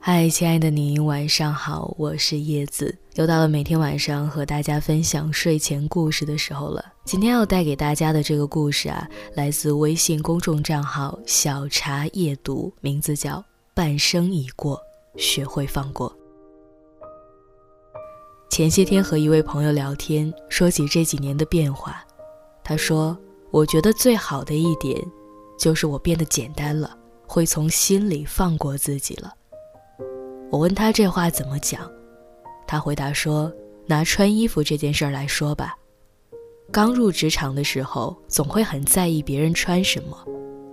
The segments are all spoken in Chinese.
嗨，亲爱的你，晚上好，我是叶子，又到了每天晚上和大家分享睡前故事的时候了。今天要带给大家的这个故事啊，来自微信公众账号“小茶夜读”，名字叫《半生已过，学会放过》。前些天和一位朋友聊天，说起这几年的变化，他说：“我觉得最好的一点，就是我变得简单了，会从心里放过自己了。”我问他这话怎么讲，他回答说：“拿穿衣服这件事儿来说吧，刚入职场的时候，总会很在意别人穿什么，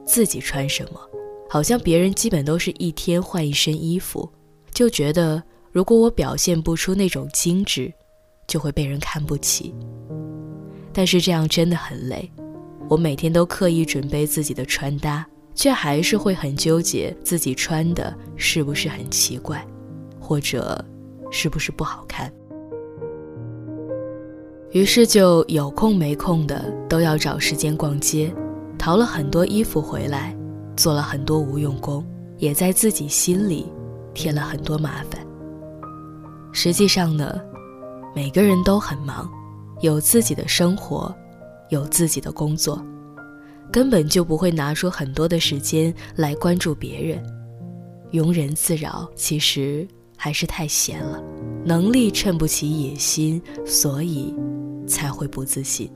自己穿什么，好像别人基本都是一天换一身衣服，就觉得如果我表现不出那种精致，就会被人看不起。但是这样真的很累，我每天都刻意准备自己的穿搭。”却还是会很纠结自己穿的是不是很奇怪，或者是不是不好看。于是就有空没空的都要找时间逛街，淘了很多衣服回来，做了很多无用功，也在自己心里添了很多麻烦。实际上呢，每个人都很忙，有自己的生活，有自己的工作。根本就不会拿出很多的时间来关注别人，庸人自扰，其实还是太闲了，能力衬不起野心，所以才会不自信。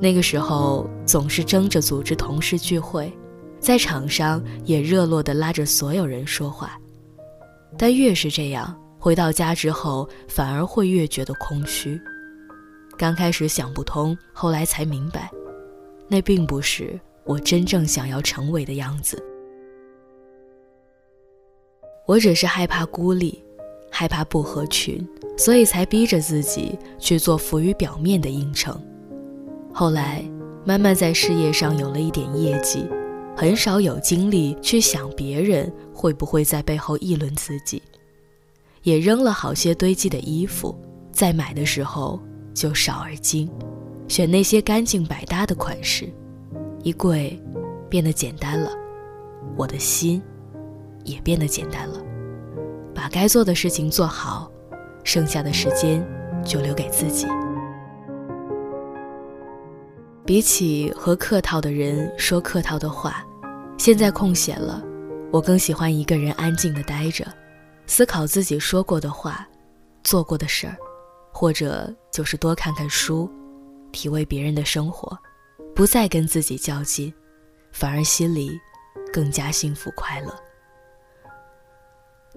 那个时候总是争着组织同事聚会，在场上也热络地拉着所有人说话，但越是这样，回到家之后反而会越觉得空虚。刚开始想不通，后来才明白。那并不是我真正想要成为的样子。我只是害怕孤立，害怕不合群，所以才逼着自己去做浮于表面的应承。后来，慢慢在事业上有了一点业绩，很少有精力去想别人会不会在背后议论自己，也扔了好些堆积的衣服，在买的时候就少而精。选那些干净百搭的款式，衣柜变得简单了，我的心也变得简单了。把该做的事情做好，剩下的时间就留给自己。比起和客套的人说客套的话，现在空闲了，我更喜欢一个人安静的待着，思考自己说过的话、做过的事儿，或者就是多看看书。体味别人的生活，不再跟自己较劲，反而心里更加幸福快乐。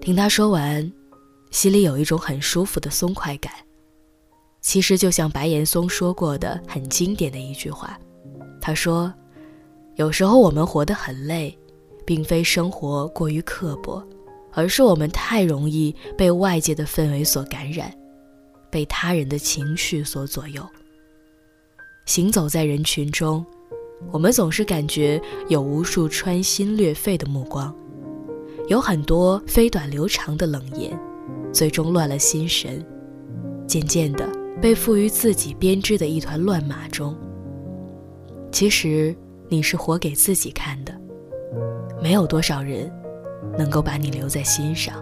听他说完，心里有一种很舒服的松快感。其实就像白岩松说过的很经典的一句话，他说：“有时候我们活得很累，并非生活过于刻薄，而是我们太容易被外界的氛围所感染，被他人的情绪所左右。”行走在人群中，我们总是感觉有无数穿心裂肺的目光，有很多飞短流长的冷言，最终乱了心神，渐渐的被赋予自己编织的一团乱麻中。其实你是活给自己看的，没有多少人能够把你留在心上。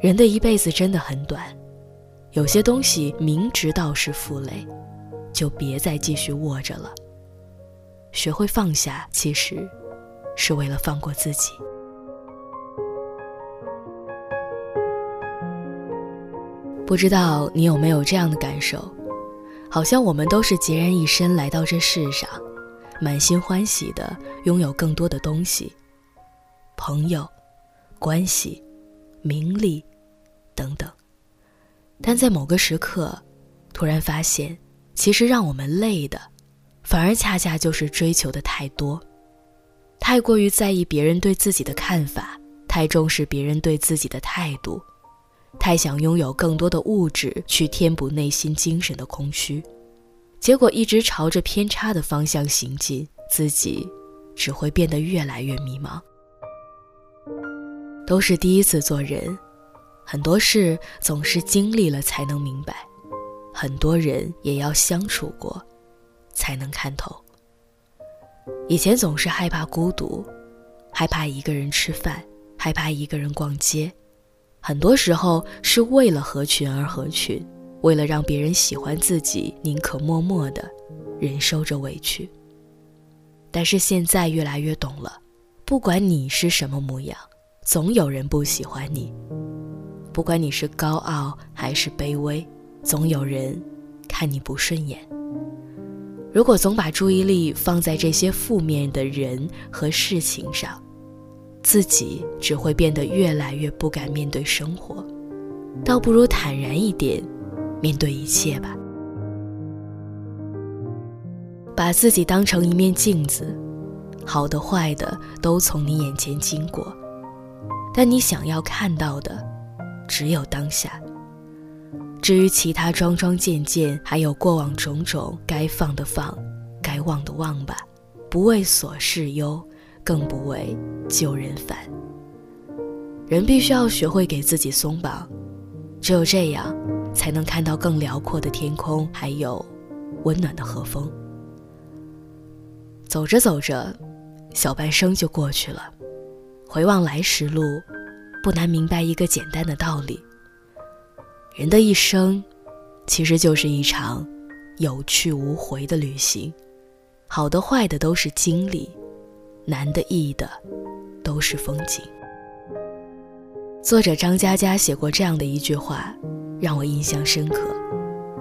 人的一辈子真的很短，有些东西明知道是负累。就别再继续握着了。学会放下，其实是为了放过自己。不知道你有没有这样的感受？好像我们都是孑然一身来到这世上，满心欢喜的拥有更多的东西，朋友、关系、名利等等。但在某个时刻，突然发现。其实让我们累的，反而恰恰就是追求的太多，太过于在意别人对自己的看法，太重视别人对自己的态度，太想拥有更多的物质去填补内心精神的空虚，结果一直朝着偏差的方向行进，自己只会变得越来越迷茫。都是第一次做人，很多事总是经历了才能明白。很多人也要相处过，才能看透。以前总是害怕孤独，害怕一个人吃饭，害怕一个人逛街，很多时候是为了合群而合群，为了让别人喜欢自己，宁可默默的忍受着委屈。但是现在越来越懂了，不管你是什么模样，总有人不喜欢你；不管你是高傲还是卑微，总有人看你不顺眼。如果总把注意力放在这些负面的人和事情上，自己只会变得越来越不敢面对生活，倒不如坦然一点，面对一切吧。把自己当成一面镜子，好的坏的都从你眼前经过，但你想要看到的，只有当下。至于其他桩桩件件，还有过往种种，该放的放，该忘的忘吧，不为琐事忧，更不为旧人烦。人必须要学会给自己松绑，只有这样，才能看到更辽阔的天空，还有温暖的和风。走着走着，小半生就过去了。回望来时路，不难明白一个简单的道理。人的一生，其实就是一场有去无回的旅行，好的坏的都是经历，难的易的都是风景。作者张嘉佳写过这样的一句话，让我印象深刻。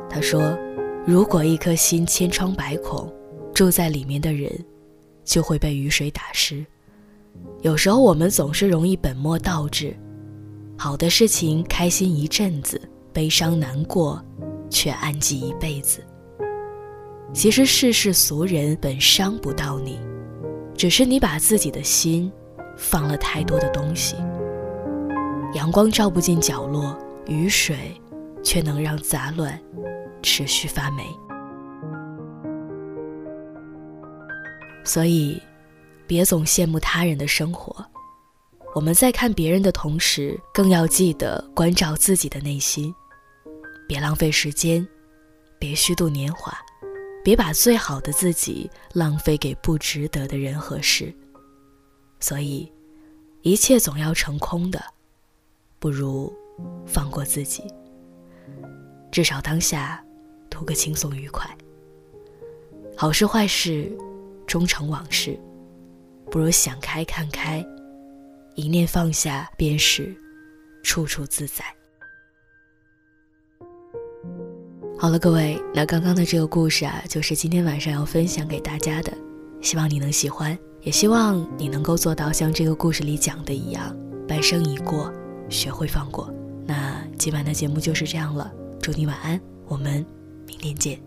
他说：“如果一颗心千疮百孔，住在里面的人，就会被雨水打湿。有时候我们总是容易本末倒置，好的事情开心一阵子。”悲伤难过，却暗记一辈子。其实世事俗人本伤不到你，只是你把自己的心放了太多的东西。阳光照不进角落，雨水却能让杂乱持续发霉。所以，别总羡慕他人的生活。我们在看别人的同时，更要记得关照自己的内心。别浪费时间，别虚度年华，别把最好的自己浪费给不值得的人和事。所以，一切总要成空的，不如放过自己。至少当下，图个轻松愉快。好事坏事，终成往事，不如想开看开，一念放下，便是处处自在。好了，各位，那刚刚的这个故事啊，就是今天晚上要分享给大家的，希望你能喜欢，也希望你能够做到像这个故事里讲的一样，半生已过，学会放过。那今晚的节目就是这样了，祝你晚安，我们明天见。